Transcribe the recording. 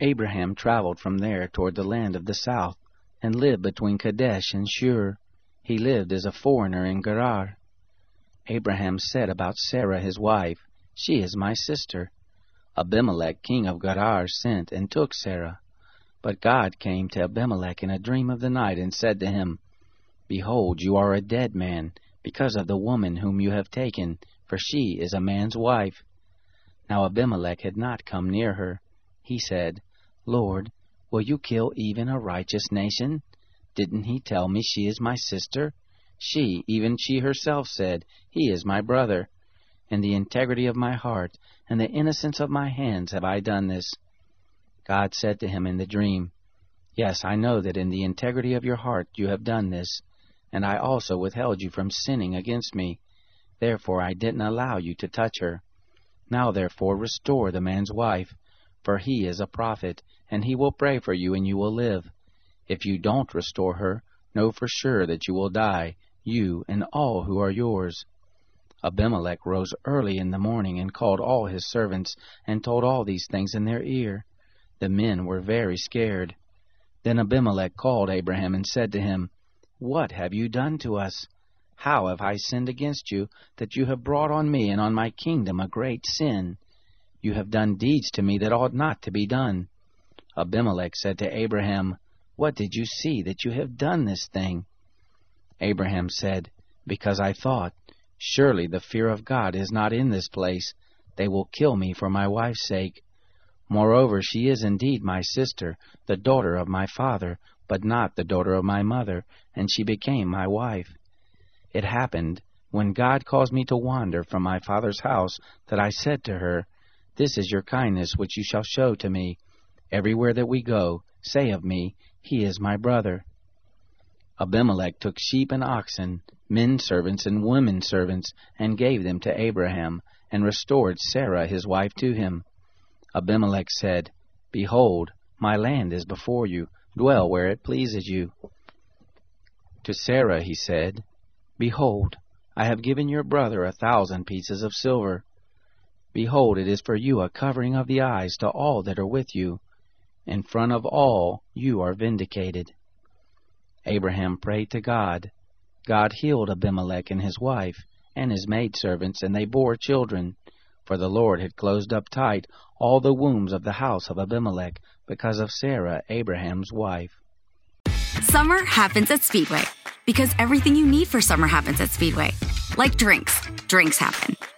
Abraham traveled from there toward the land of the south, and lived between Kadesh and Shur. He lived as a foreigner in Gerar. Abraham said about Sarah his wife, She is my sister. Abimelech king of Gerar sent and took Sarah. But God came to Abimelech in a dream of the night and said to him, Behold, you are a dead man, because of the woman whom you have taken, for she is a man's wife. Now Abimelech had not come near her. He said, Lord, will you kill even a righteous nation? Didn't he tell me she is my sister? She, even she herself, said, He is my brother. In the integrity of my heart and the innocence of my hands have I done this. God said to him in the dream, Yes, I know that in the integrity of your heart you have done this, and I also withheld you from sinning against me. Therefore I didn't allow you to touch her. Now therefore restore the man's wife, for he is a prophet, and he will pray for you, and you will live. If you don't restore her, know for sure that you will die, you and all who are yours. Abimelech rose early in the morning and called all his servants, and told all these things in their ear. The men were very scared. Then Abimelech called Abraham and said to him, What have you done to us? How have I sinned against you, that you have brought on me and on my kingdom a great sin? You have done deeds to me that ought not to be done. Abimelech said to Abraham, What did you see that you have done this thing? Abraham said, Because I thought, Surely the fear of God is not in this place. They will kill me for my wife's sake. Moreover, she is indeed my sister, the daughter of my father, but not the daughter of my mother, and she became my wife. It happened, when God caused me to wander from my father's house, that I said to her, This is your kindness which you shall show to me. Everywhere that we go, say of me, He is my brother. Abimelech took sheep and oxen, men servants and women servants, and gave them to Abraham, and restored Sarah his wife to him. Abimelech said, Behold, my land is before you, dwell where it pleases you. To Sarah he said, Behold, I have given your brother a thousand pieces of silver. Behold, it is for you a covering of the eyes to all that are with you. In front of all you are vindicated. Abraham prayed to God. God healed Abimelech and his wife, and his maidservants, and they bore children. For the Lord had closed up tight all the wombs of the house of Abimelech because of Sarah, Abraham's wife. Summer happens at Speedway because everything you need for summer happens at Speedway. Like drinks, drinks happen.